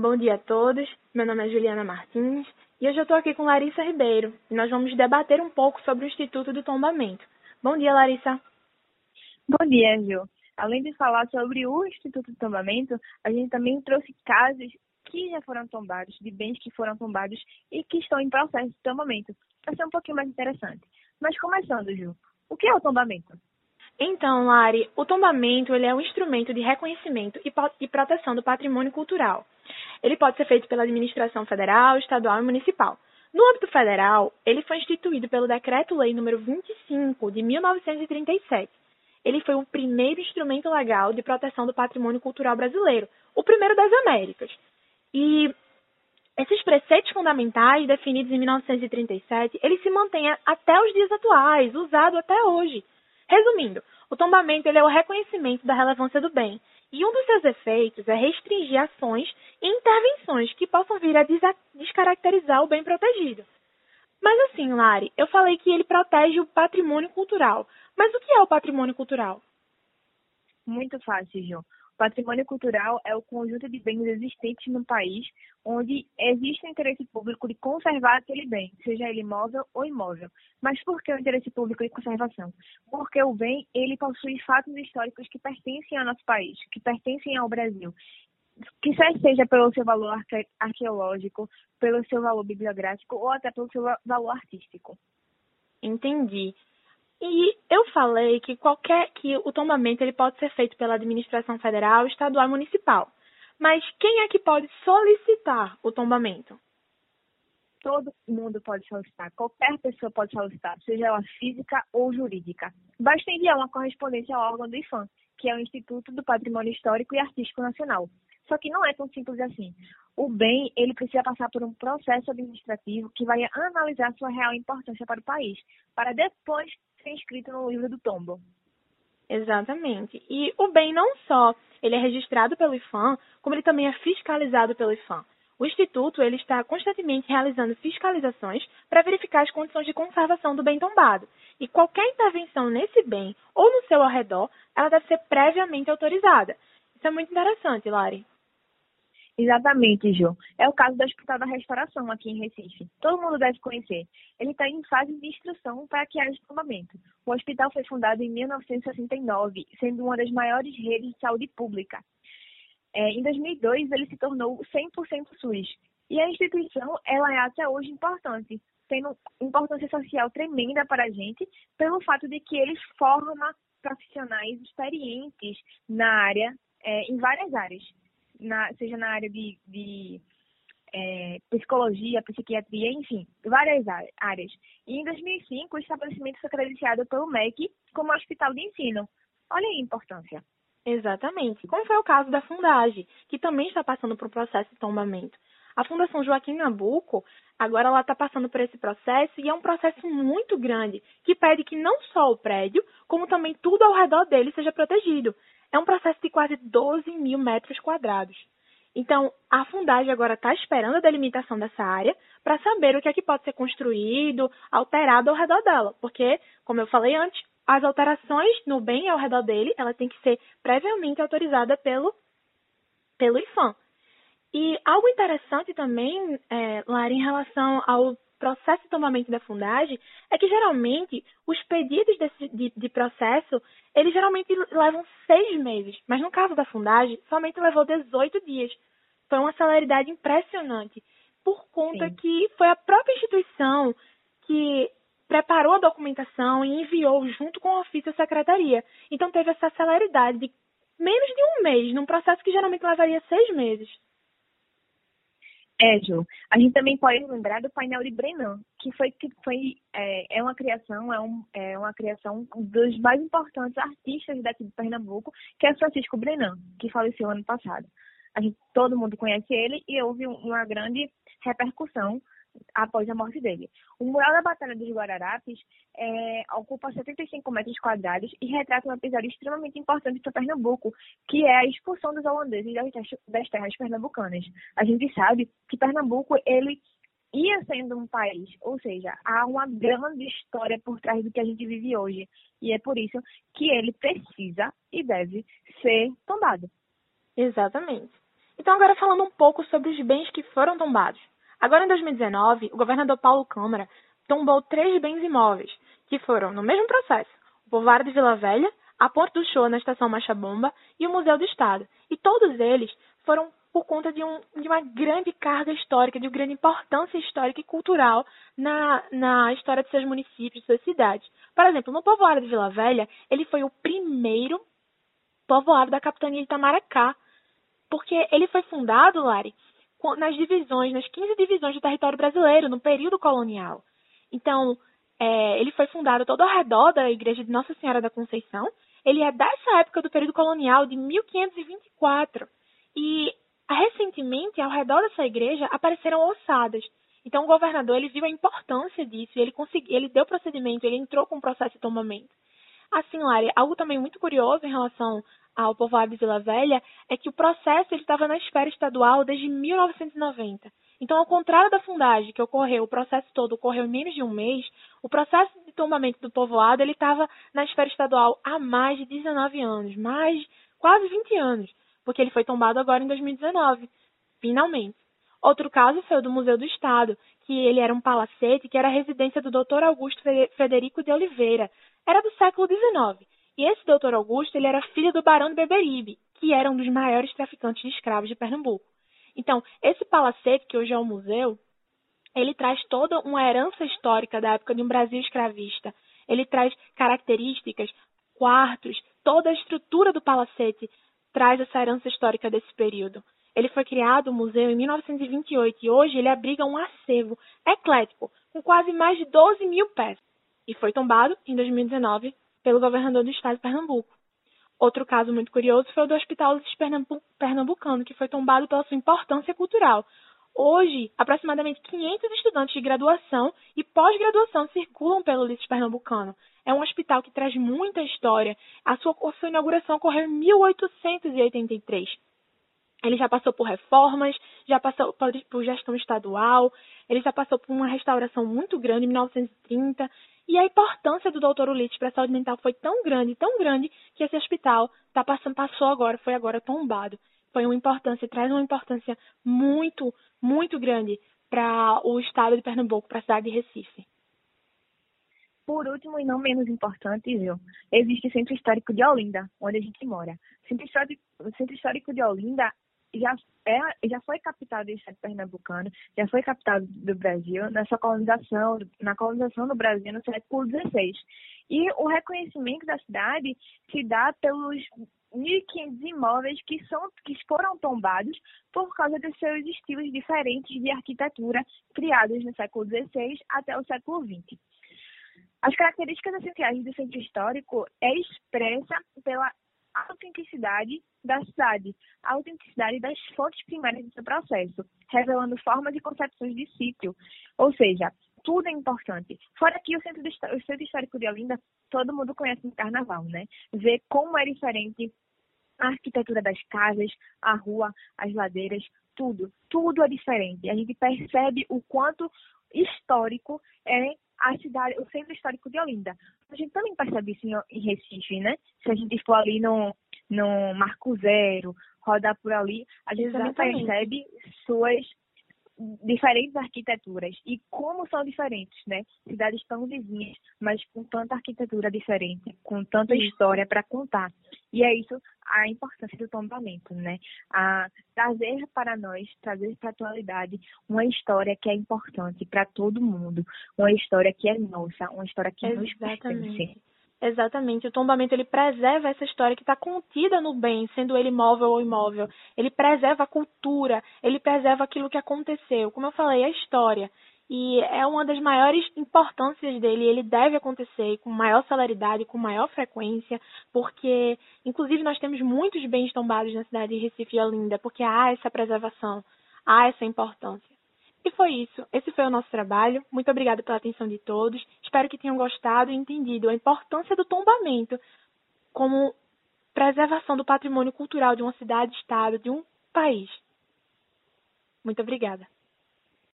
Bom dia a todos. Meu nome é Juliana Martins e hoje eu estou aqui com Larissa Ribeiro e nós vamos debater um pouco sobre o Instituto do Tombamento. Bom dia, Larissa. Bom dia, Ju. Além de falar sobre o Instituto do Tombamento, a gente também trouxe casos que já foram tombados, de bens que foram tombados e que estão em processo de tombamento, para ser um pouquinho mais interessante. Mas começando, Ju, o que é o tombamento? Então, Lari, o tombamento ele é um instrumento de reconhecimento e proteção do patrimônio cultural. Ele pode ser feito pela administração federal, estadual e municipal. No âmbito federal, ele foi instituído pelo Decreto-Lei nº 25 de 1937. Ele foi o primeiro instrumento legal de proteção do patrimônio cultural brasileiro, o primeiro das Américas. E esses preceitos fundamentais definidos em 1937, eles se mantêm até os dias atuais, usado até hoje. Resumindo, o tombamento é o reconhecimento da relevância do bem, e um dos seus efeitos é restringir ações e intervenções que possam vir a descaracterizar o bem protegido. Mas assim, Lari, eu falei que ele protege o patrimônio cultural. Mas o que é o patrimônio cultural? Muito fácil, João. Patrimônio cultural é o conjunto de bens existentes no país onde existe interesse público de conservar aquele bem, seja ele imóvel ou imóvel. Mas por que o interesse público de conservação? Porque o bem, ele possui fatos históricos que pertencem ao nosso país, que pertencem ao Brasil. Que seja pelo seu valor arque arqueológico, pelo seu valor bibliográfico ou até pelo seu valor artístico. Entendi. E eu falei que qualquer que o tombamento ele pode ser feito pela administração federal, estadual e municipal. Mas quem é que pode solicitar o tombamento? Todo mundo pode solicitar, qualquer pessoa pode solicitar, seja ela física ou jurídica. Basta enviar uma correspondência ao órgão do IFAM, que é o Instituto do Patrimônio Histórico e Artístico Nacional. Só que não é tão simples assim. O bem, ele precisa passar por um processo administrativo que vai analisar sua real importância para o país, para depois ser inscrito no livro do tombo. Exatamente. E o bem não só ele é registrado pelo IFAM, como ele também é fiscalizado pelo IFAM. O Instituto ele está constantemente realizando fiscalizações para verificar as condições de conservação do bem tombado. E qualquer intervenção nesse bem ou no seu arredor, ela deve ser previamente autorizada. Isso é muito interessante, Lari. Exatamente, Ju. É o caso do Hospital da Restauração aqui em Recife. Todo mundo deve conhecer. Ele está em fase de instrução para que haja tombamento. O hospital foi fundado em 1969, sendo uma das maiores redes de saúde pública. É, em 2002, ele se tornou 100% SUS. E a instituição, ela é até hoje importante, tendo importância social tremenda para a gente, pelo fato de que ele forma profissionais experientes na área, é, em várias áreas na, seja na área de, de é, psicologia, psiquiatria, enfim, várias áreas. E em 2005, o estabelecimento foi credenciado pelo MEC como hospital de ensino. Olha aí a importância. Exatamente. Como foi o caso da Fundage, que também está passando por um processo de tombamento. A Fundação Joaquim Nabuco, agora ela está passando por esse processo e é um processo muito grande, que pede que não só o prédio, como também tudo ao redor dele seja protegido. É um processo de quase 12 mil metros quadrados. Então, a Fundagem agora está esperando a delimitação dessa área para saber o que é que pode ser construído, alterado ao redor dela. Porque, como eu falei antes, as alterações no bem ao redor dele, ela tem que ser previamente autorizada pelo, pelo IFAM. E algo interessante também, é, Lara, em relação ao processo de tombamento da fundagem é que geralmente os pedidos desse, de, de, processo, eles geralmente levam seis meses, mas no caso da fundagem, somente levou 18 dias. Foi uma celeridade impressionante, por conta Sim. que foi a própria instituição que preparou a documentação e enviou junto com o ofício à secretaria. Então teve essa celeridade de menos de um mês, num processo que geralmente levaria seis meses. É. A gente também pode lembrar do painel de Brenan, que foi que foi é, é uma criação, é, um, é uma criação dos mais importantes artistas daqui de Pernambuco, que é Francisco Brenan, que faleceu ano passado. A gente, todo mundo conhece ele e houve uma grande repercussão após a morte dele. O mural da Batalha dos Guararapes é, ocupa 75 metros quadrados e retrata um episódio extremamente importante para Pernambuco, que é a expulsão dos holandeses das terras pernambucanas. A gente sabe que Pernambuco ele ia sendo um país, ou seja, há uma grande história por trás do que a gente vive hoje. E é por isso que ele precisa e deve ser tombado. Exatamente. Então, agora falando um pouco sobre os bens que foram tombados. Agora, em 2019, o governador Paulo Câmara tombou três bens imóveis, que foram, no mesmo processo, o povoário de Vila Velha, a Ponte do Show na Estação Macha Bomba e o Museu do Estado. E todos eles foram por conta de, um, de, uma grande carga histórica, de uma grande importância histórica e cultural na, na história de seus municípios, de suas cidades. Por exemplo, no povoado de Vila Velha, ele foi o primeiro povoado da capitania de Itamaracá, porque ele foi fundado, Lari, nas divisões, nas 15 divisões do território brasileiro, no período colonial. Então, é, ele foi fundado todo ao redor da igreja de Nossa Senhora da Conceição. Ele é dessa época do período colonial, de 1524. E recentemente, ao redor dessa igreja, apareceram ossadas. Então, o governador ele viu a importância disso, ele conseguiu, ele deu procedimento, ele entrou com o processo de tombamento. Assim, Lari, algo também muito curioso em relação ao povoado de Vila Velha é que o processo estava na esfera estadual desde 1990. Então, ao contrário da fundagem, que ocorreu, o processo todo ocorreu em menos de um mês, o processo de tombamento do povoado ele estava na esfera estadual há mais de 19 anos, mais quase 20 anos porque ele foi tombado agora em 2019, finalmente. Outro caso foi o do Museu do Estado, que ele era um palacete que era a residência do Dr. Augusto Frederico de Oliveira. Era do século XIX. E esse Dr. Augusto ele era filho do Barão de Beberibe, que era um dos maiores traficantes de escravos de Pernambuco. Então, esse palacete, que hoje é um museu, ele traz toda uma herança histórica da época de um Brasil escravista. Ele traz características, quartos, toda a estrutura do palacete traz essa herança histórica desse período. Ele foi criado, o museu, em 1928 e hoje ele abriga um acervo eclético com quase mais de 12 mil peças e foi tombado em 2019 pelo governador do estado de Pernambuco. Outro caso muito curioso foi o do Hospital Luiz Pernambucano, que foi tombado pela sua importância cultural. Hoje, aproximadamente 500 estudantes de graduação e pós-graduação circulam pelo Ulisses Pernambucano, é um hospital que traz muita história. A sua, a sua inauguração ocorreu em 1883. Ele já passou por reformas, já passou por, gestão estadual, ele já passou por uma restauração muito grande em 1930. E a importância do Dr. Ulisses para a saúde mental foi tão grande, tão grande, que esse hospital tá passando, passou agora, foi agora tombado. Foi uma importância, traz uma importância muito, muito grande para o estado de Pernambuco, para a cidade de Recife. Por último e não menos importante, viu, existe o Centro Histórico de Olinda, onde a gente mora. O Centro Histórico de Olinda já, é, já foi captado do Estado pernambucano, já foi captado do Brasil na sua colonização, na colonização do Brasil no século XVI. E o reconhecimento da cidade se dá pelos 1.500 imóveis que, são, que foram tombados por causa dos seus estilos diferentes de arquitetura criados no século XVI até o século XX. As características essenciais do centro histórico é expressa pela autenticidade da cidade, a autenticidade das fontes primárias do seu processo, revelando formas e concepções de sítio. Ou seja, tudo é importante. Fora que o centro, o centro histórico de Olinda, todo mundo conhece no carnaval, né? Ver como é diferente a arquitetura das casas, a rua, as ladeiras, tudo. Tudo é diferente. A gente percebe o quanto histórico é a cidade, o centro histórico de Olinda. A gente também percebe isso em, Recife, né? Se a gente for ali no, no Marco Zero, rodar por ali, a gente Exatamente. também percebe suas diferentes arquiteturas e como são diferentes, né? Cidades tão vizinhas, mas com tanta arquitetura diferente, com tanta Sim. história para contar. E é isso a importância do tombamento, né? A trazer para nós, trazer para a atualidade uma história que é importante para todo mundo, uma história que é nossa, uma história que Exatamente. nos pertence. Exatamente. O tombamento ele preserva essa história que está contida no bem, sendo ele móvel ou imóvel. Ele preserva a cultura, ele preserva aquilo que aconteceu. Como eu falei, a história. E é uma das maiores importâncias dele. Ele deve acontecer com maior celeridade, com maior frequência, porque, inclusive, nós temos muitos bens tombados na cidade de Recife e Olinda, porque há essa preservação, há essa importância. E foi isso. Esse foi o nosso trabalho. Muito obrigada pela atenção de todos. Espero que tenham gostado e entendido a importância do tombamento como preservação do patrimônio cultural de uma cidade, estado, de um país. Muito obrigada.